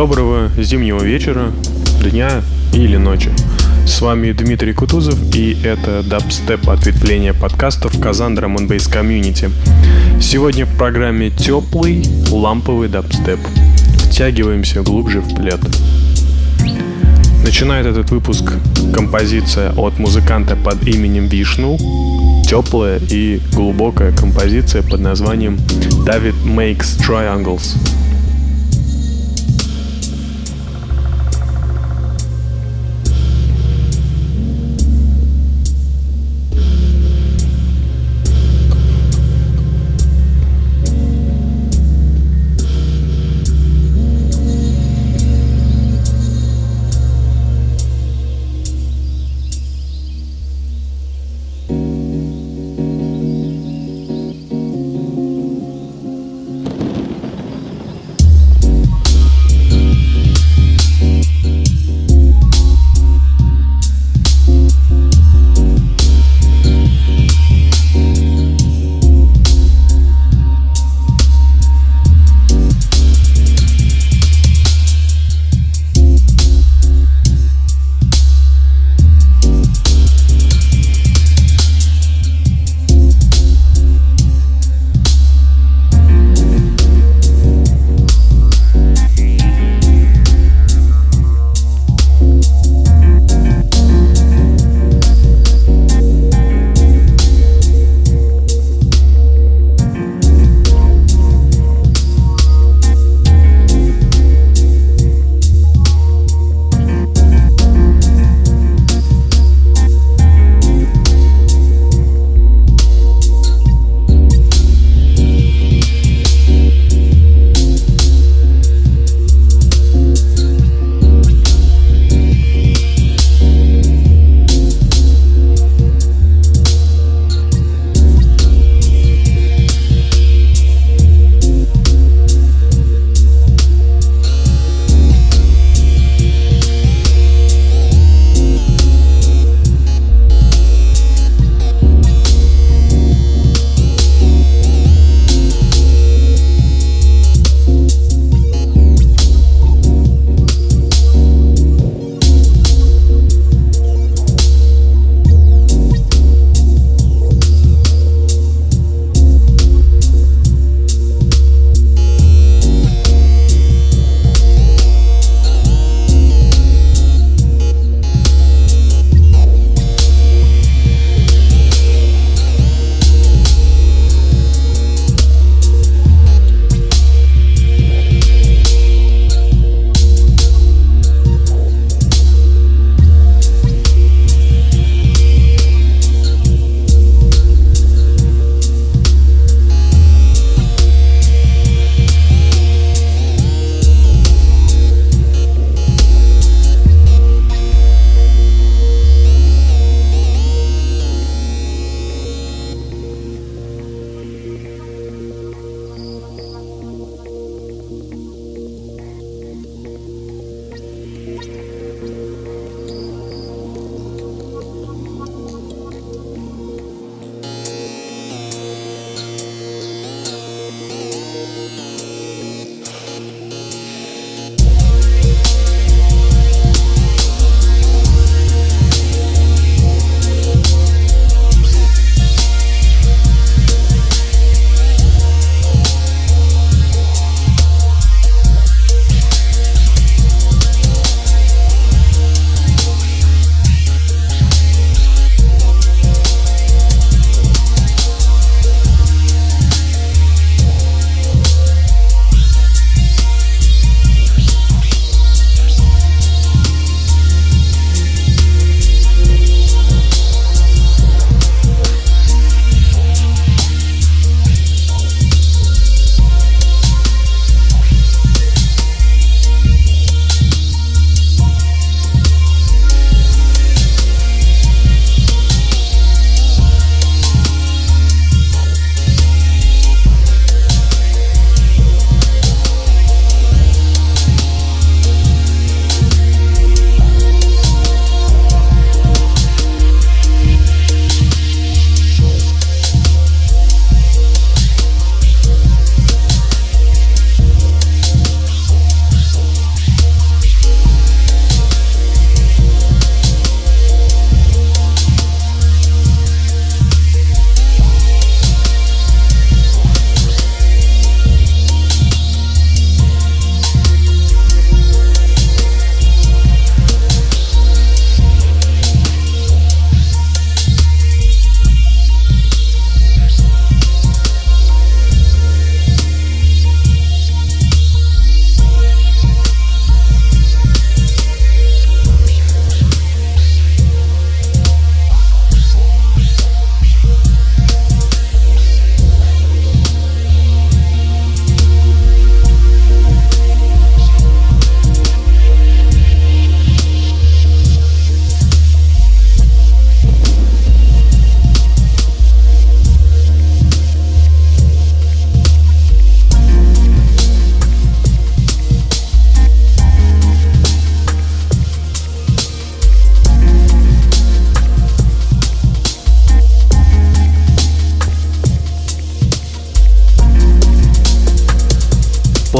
Доброго зимнего вечера, дня или ночи. С вами Дмитрий Кутузов, и это дабстеп ответвление подкастов Казан Drum Bass Community. Сегодня в программе теплый ламповый дабстеп. Втягиваемся глубже в плед. Начинает этот выпуск композиция от музыканта под именем Вишну, теплая и глубокая композиция под названием David Makes Triangles.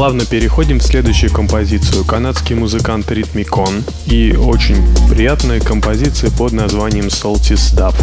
Плавно переходим в следующую композицию. Канадский музыкант Ритмикон и очень приятная композиция под названием Saltis Dub.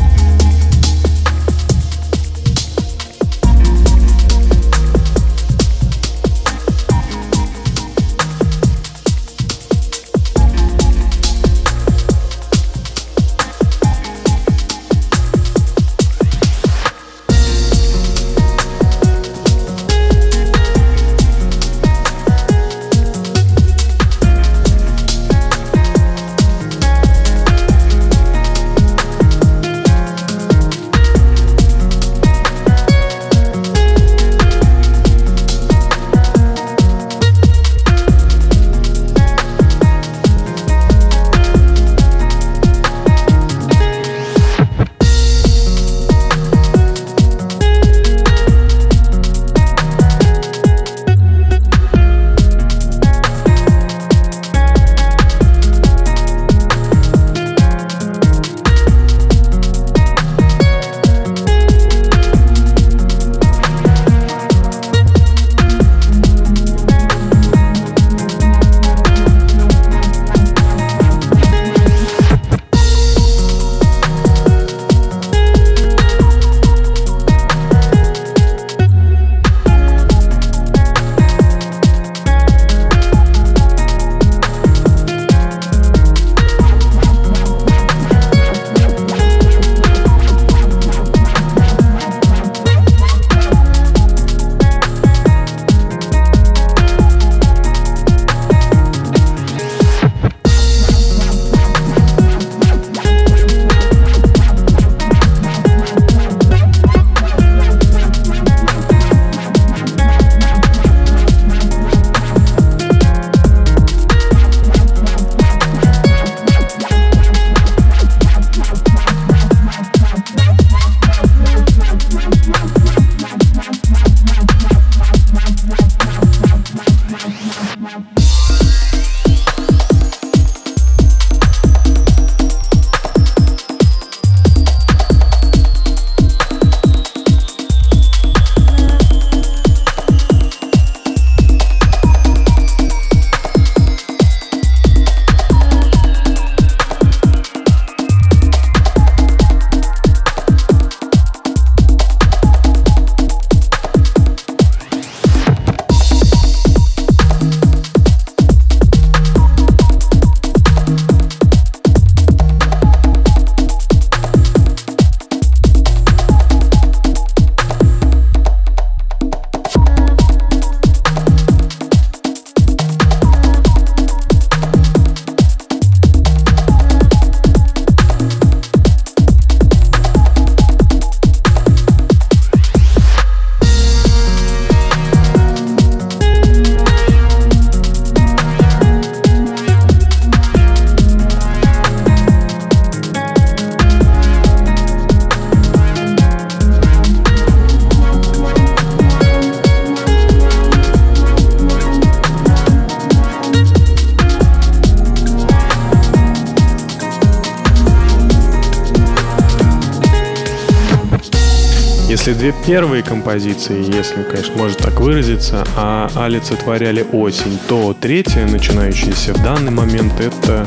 Две первые композиции, если, конечно, можно так выразиться, а олицетворяли осень, то третья, начинающаяся в данный момент, это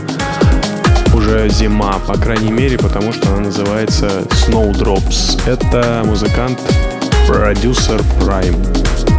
уже зима, по крайней мере, потому что она называется Snowdrops. Это музыкант продюсер Prime.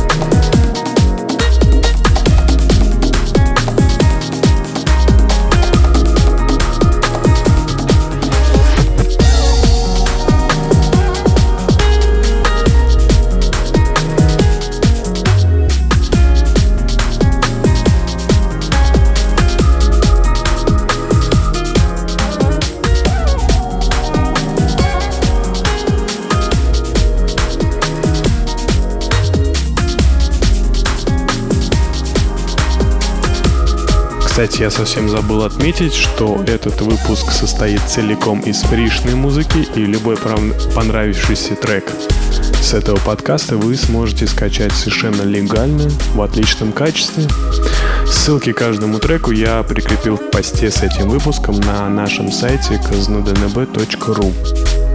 Кстати, я совсем забыл отметить, что этот выпуск состоит целиком из фришной музыки и любой понравившийся трек с этого подкаста вы сможете скачать совершенно легально, в отличном качестве. Ссылки к каждому треку я прикрепил в посте с этим выпуском на нашем сайте kaznudnb.ru.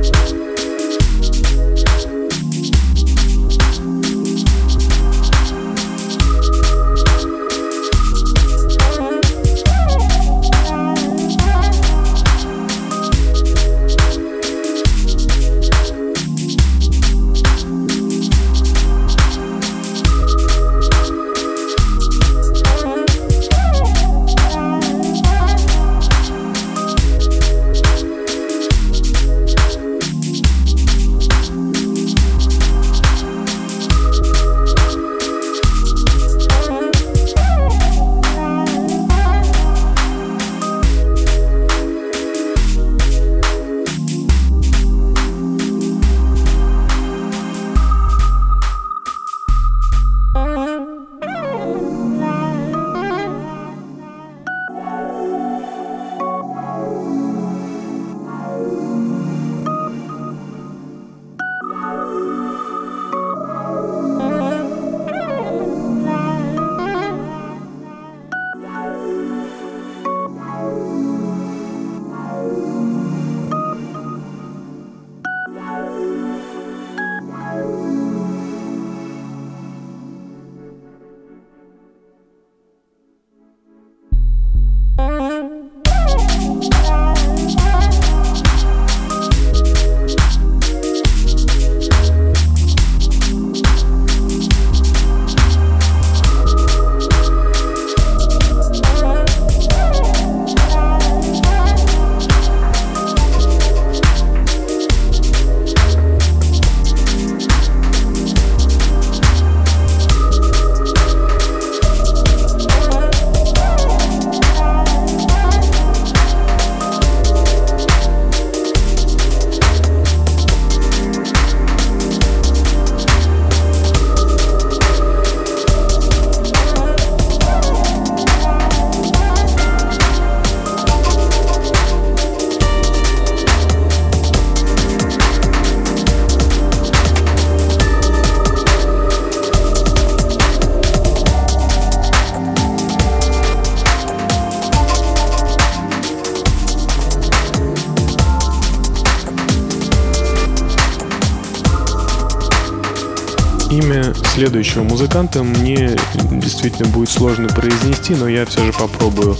следующего музыканта мне действительно будет сложно произнести, но я все же попробую.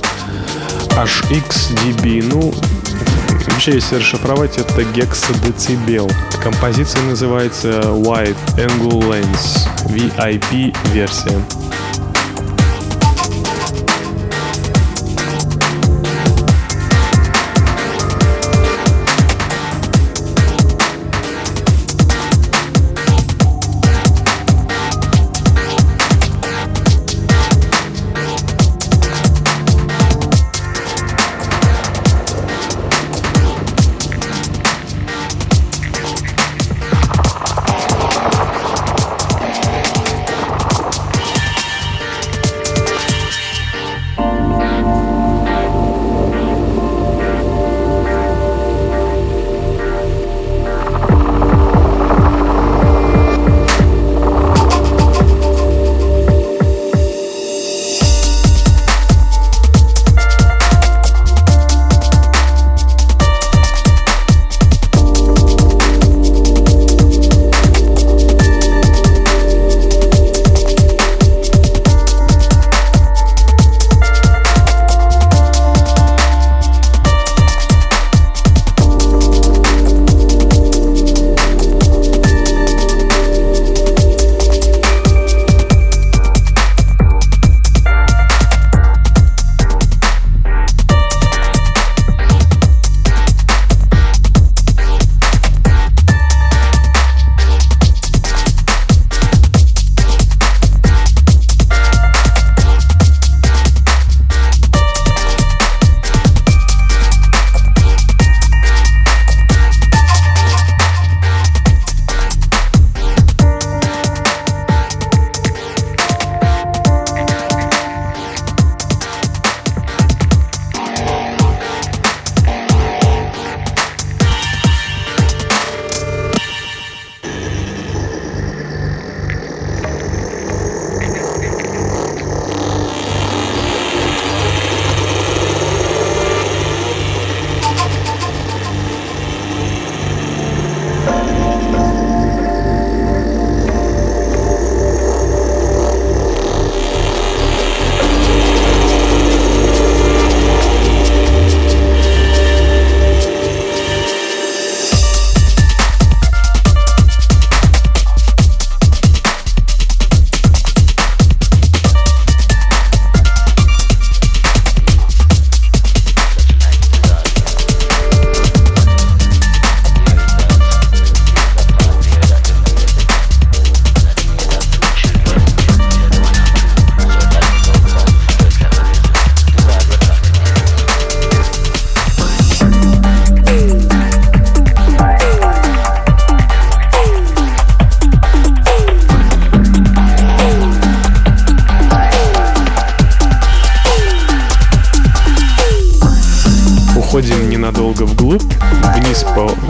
HXDB, ну, вообще, если расшифровать, это гексадецибел. Композиция называется Wide Angle Lens, VIP версия.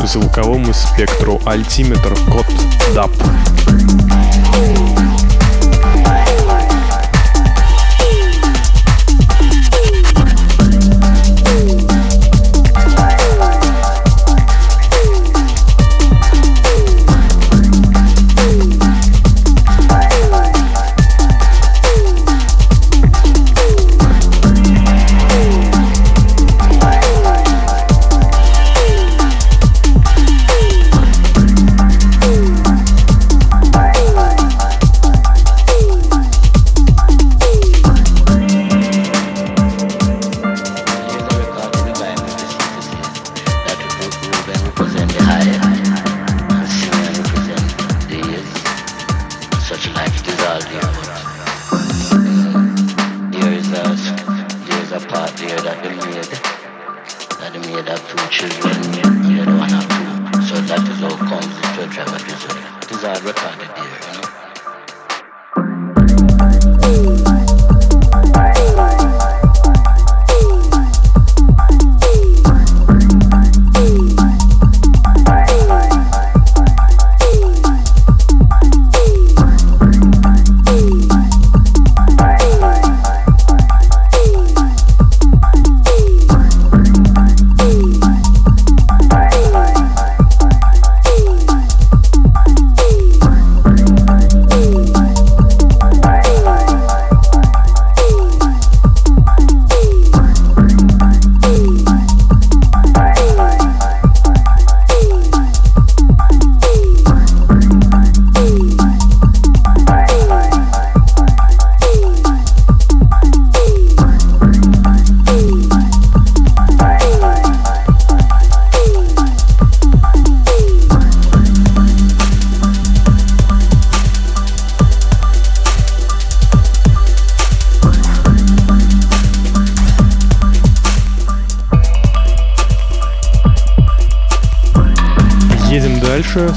Звуковому спектру альтиметр код DAP.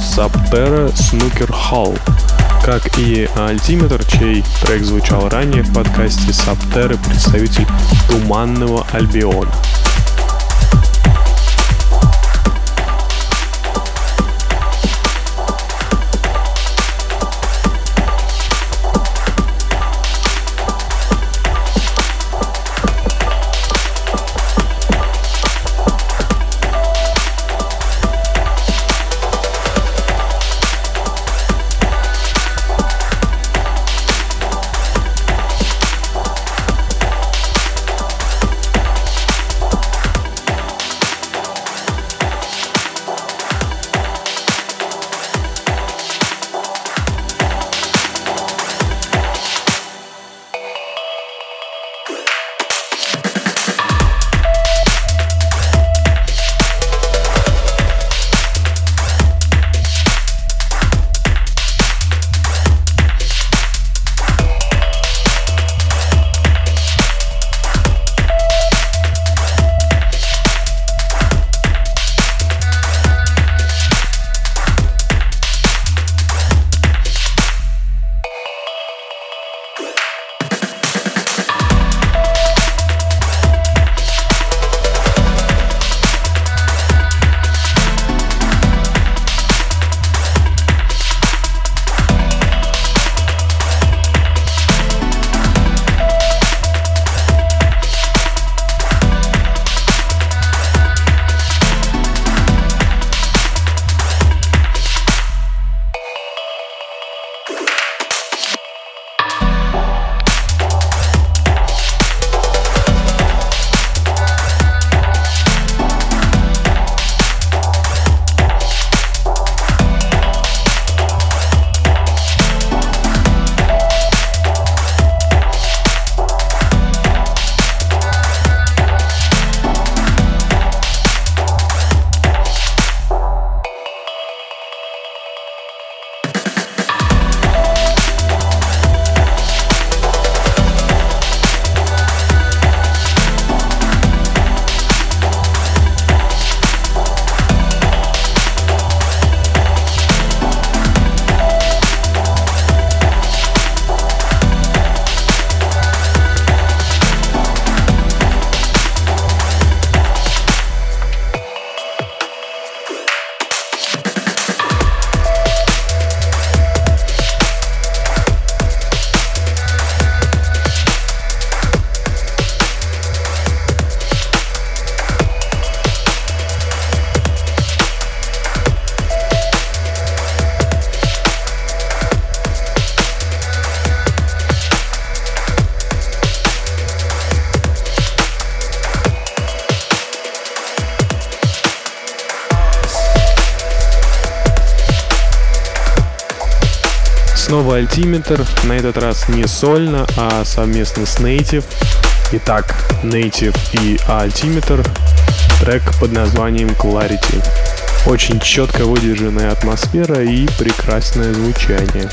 Subterra Snooker Hall, как и Altimeter, чей трек звучал ранее в подкасте Subterra, представитель Туманного Альбиона. Снова альтиметр, на этот раз не сольно, а совместно с Native. Итак, Native и Altimeter, трек под названием Clarity. Очень четко выдержанная атмосфера и прекрасное звучание.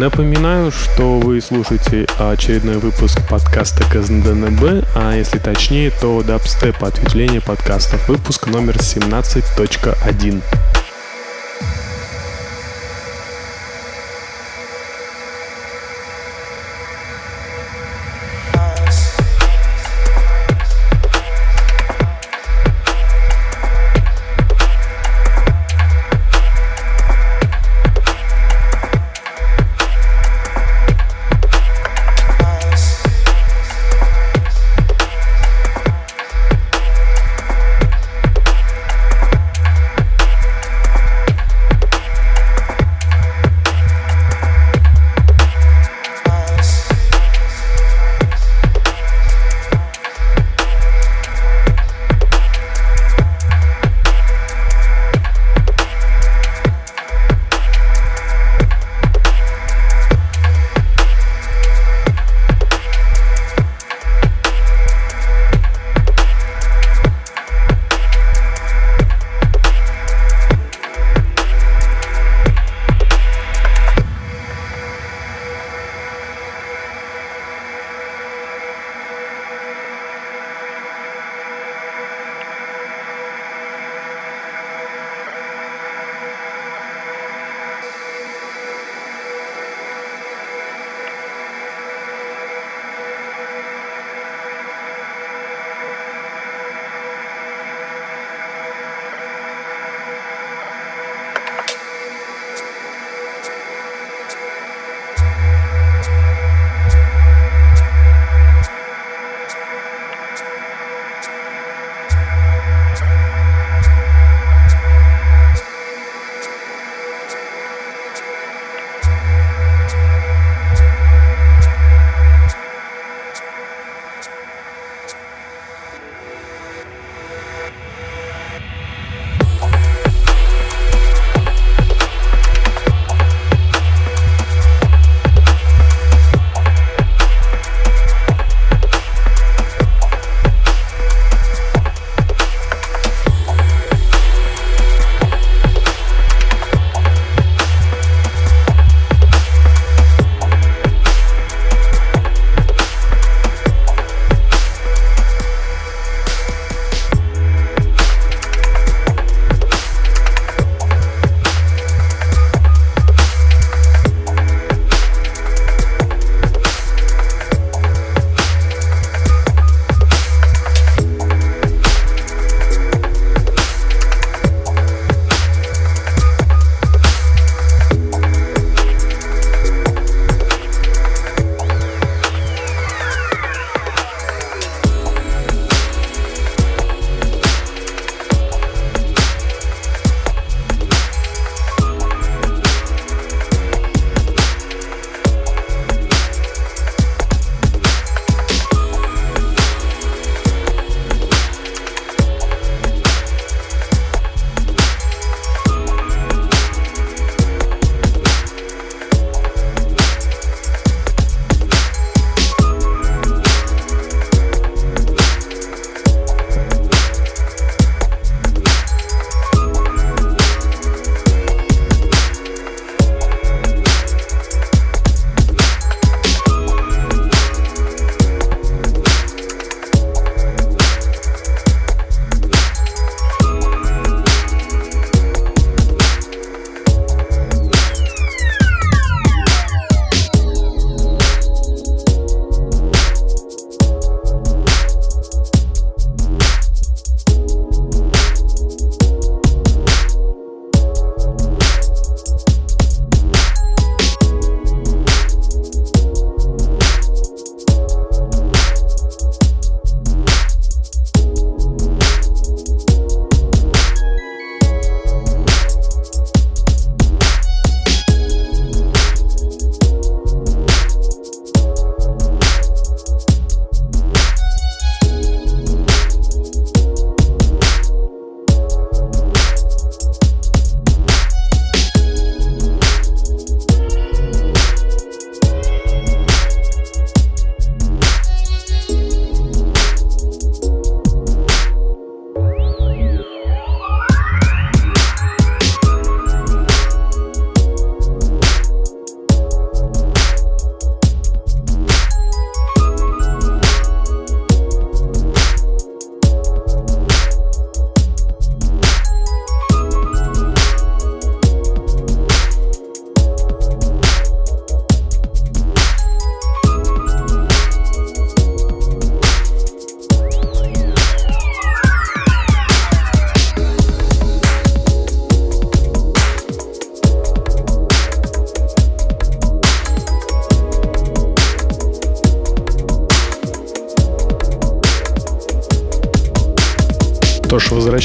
Напоминаю, что вы слушаете очередной выпуск подкаста КЗНДНБ, а если точнее, то дабстеп ответвление подкастов, выпуск номер 17.1.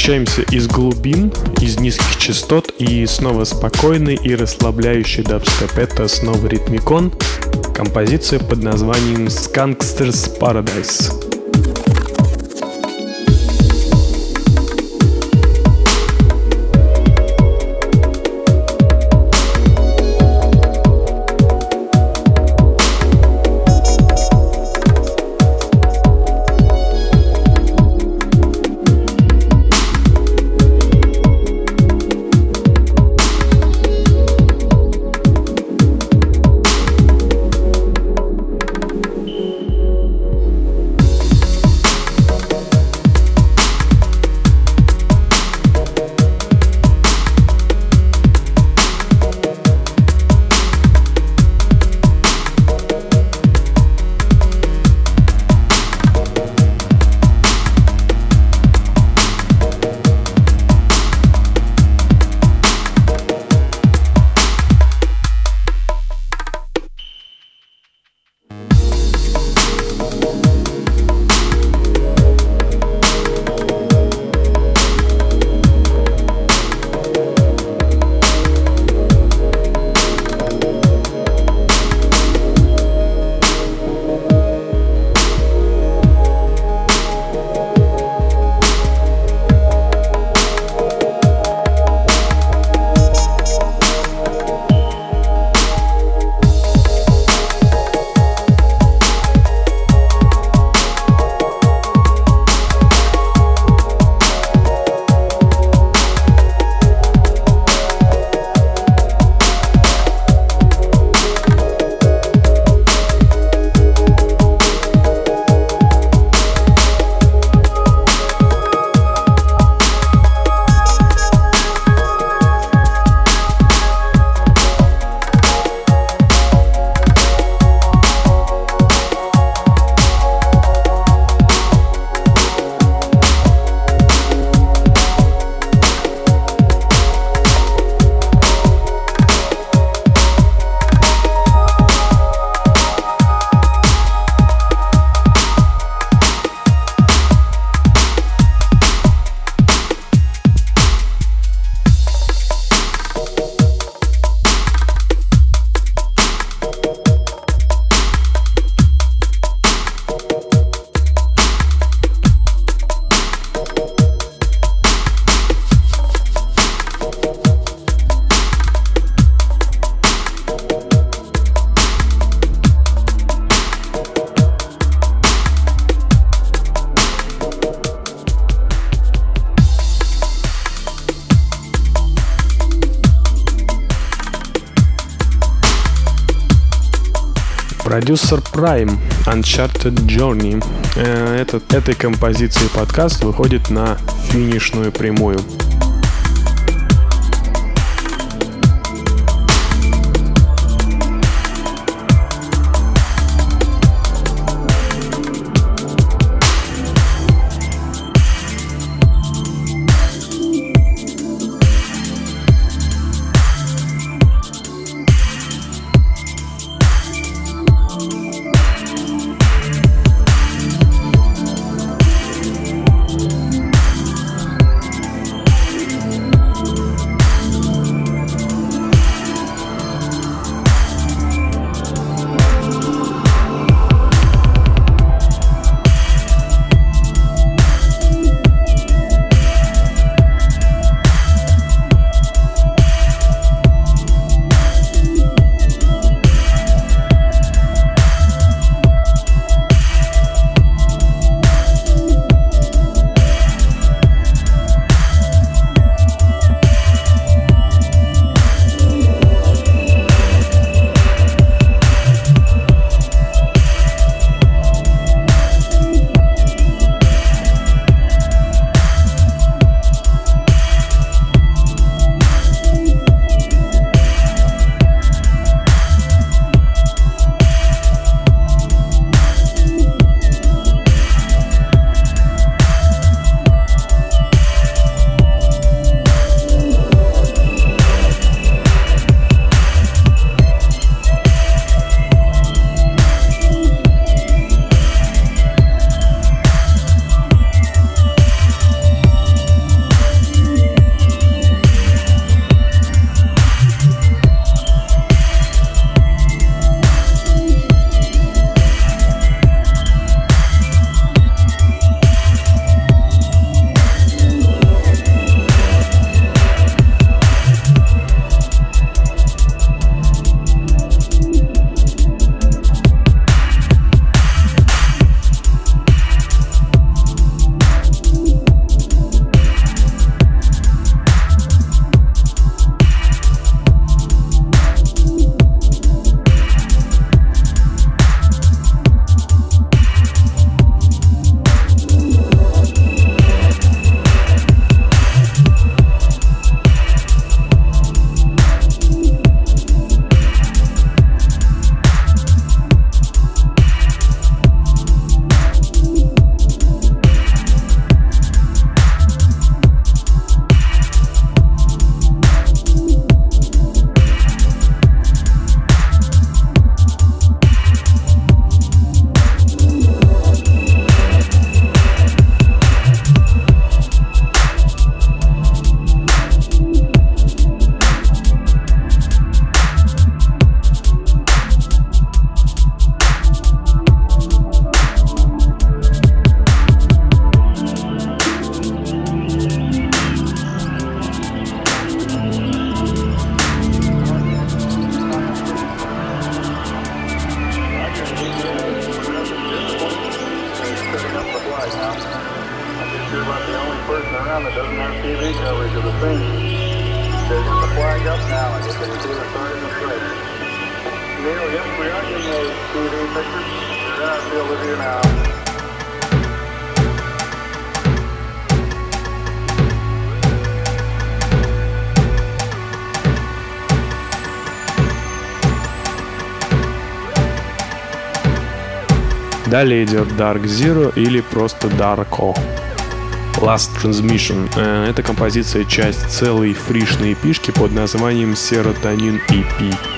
возвращаемся из глубин, из низких частот и снова спокойный и расслабляющий дабстеп. Это снова ритмикон, композиция под названием Skunksters Paradise. Продюсер Prime Uncharted Journey. Э, этот, этой композиции подкаст выходит на финишную прямую. Далее идет Dark Zero или просто Darko. Last Transmission. Э, эта композиция часть целой фришной эпишки под названием Serotonin EP.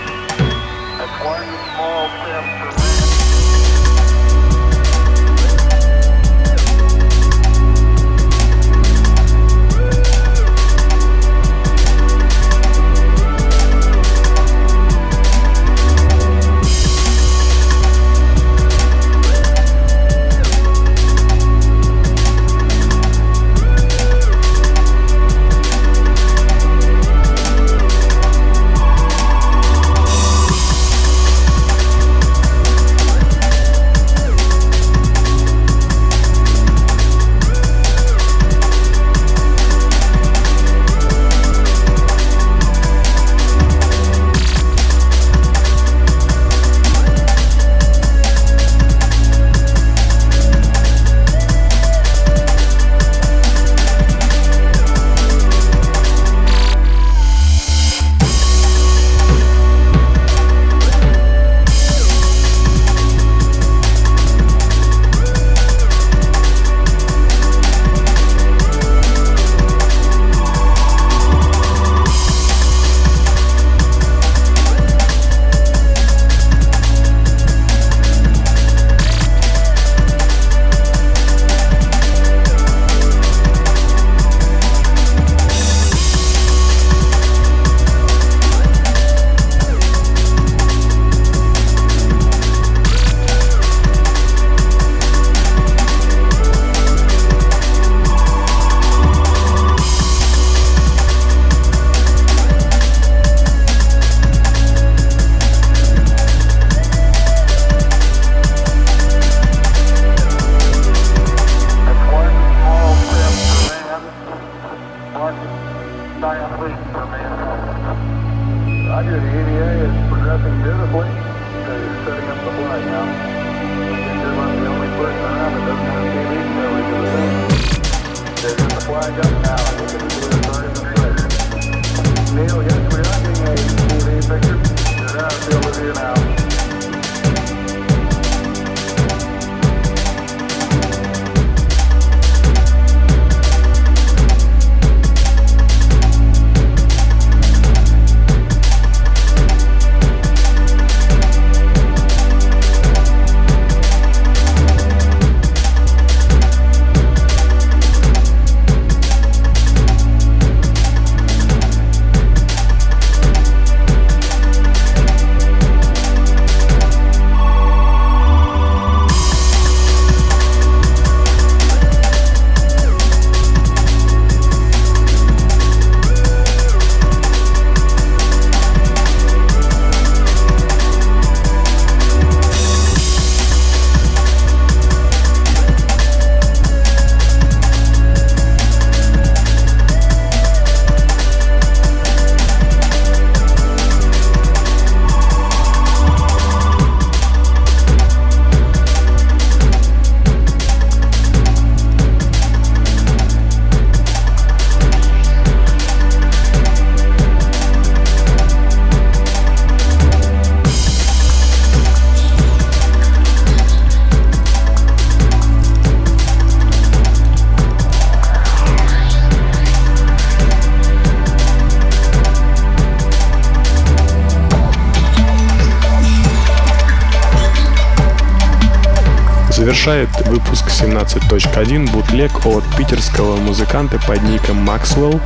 17.1 бутлег от питерского музыканта под ником Maxwell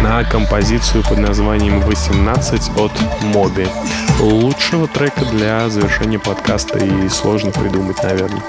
на композицию под названием 18 от Моби. Лучшего трека для завершения подкаста и сложно придумать, наверное.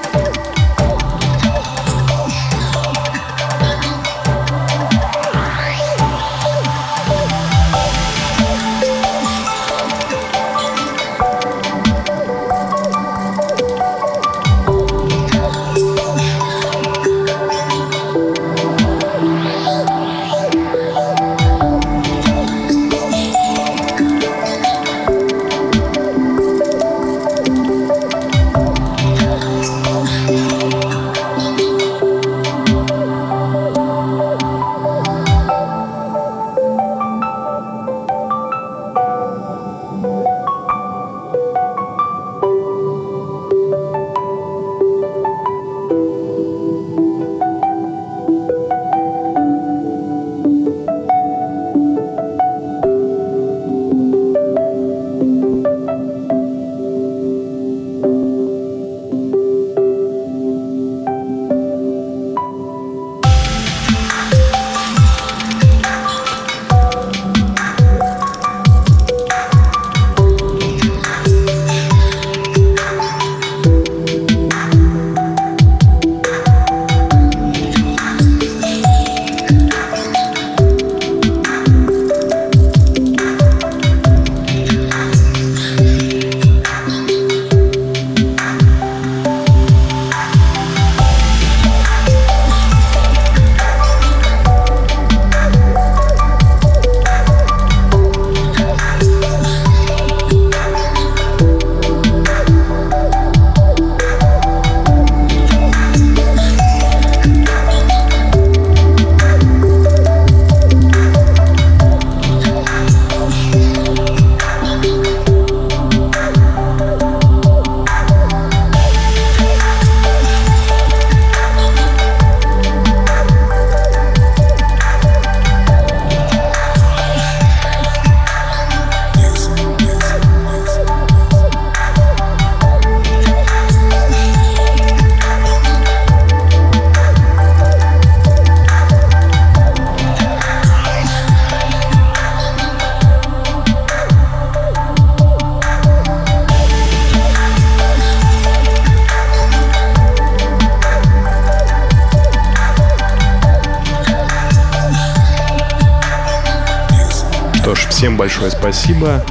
Большое спасибо.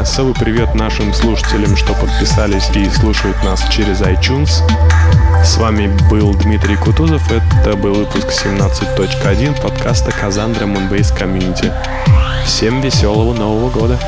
Особый привет нашим слушателям, что подписались и слушают нас через iTunes. С вами был Дмитрий Кутузов. Это был выпуск 17.1 подкаста Казандра Moonbase Community. Всем веселого Нового года!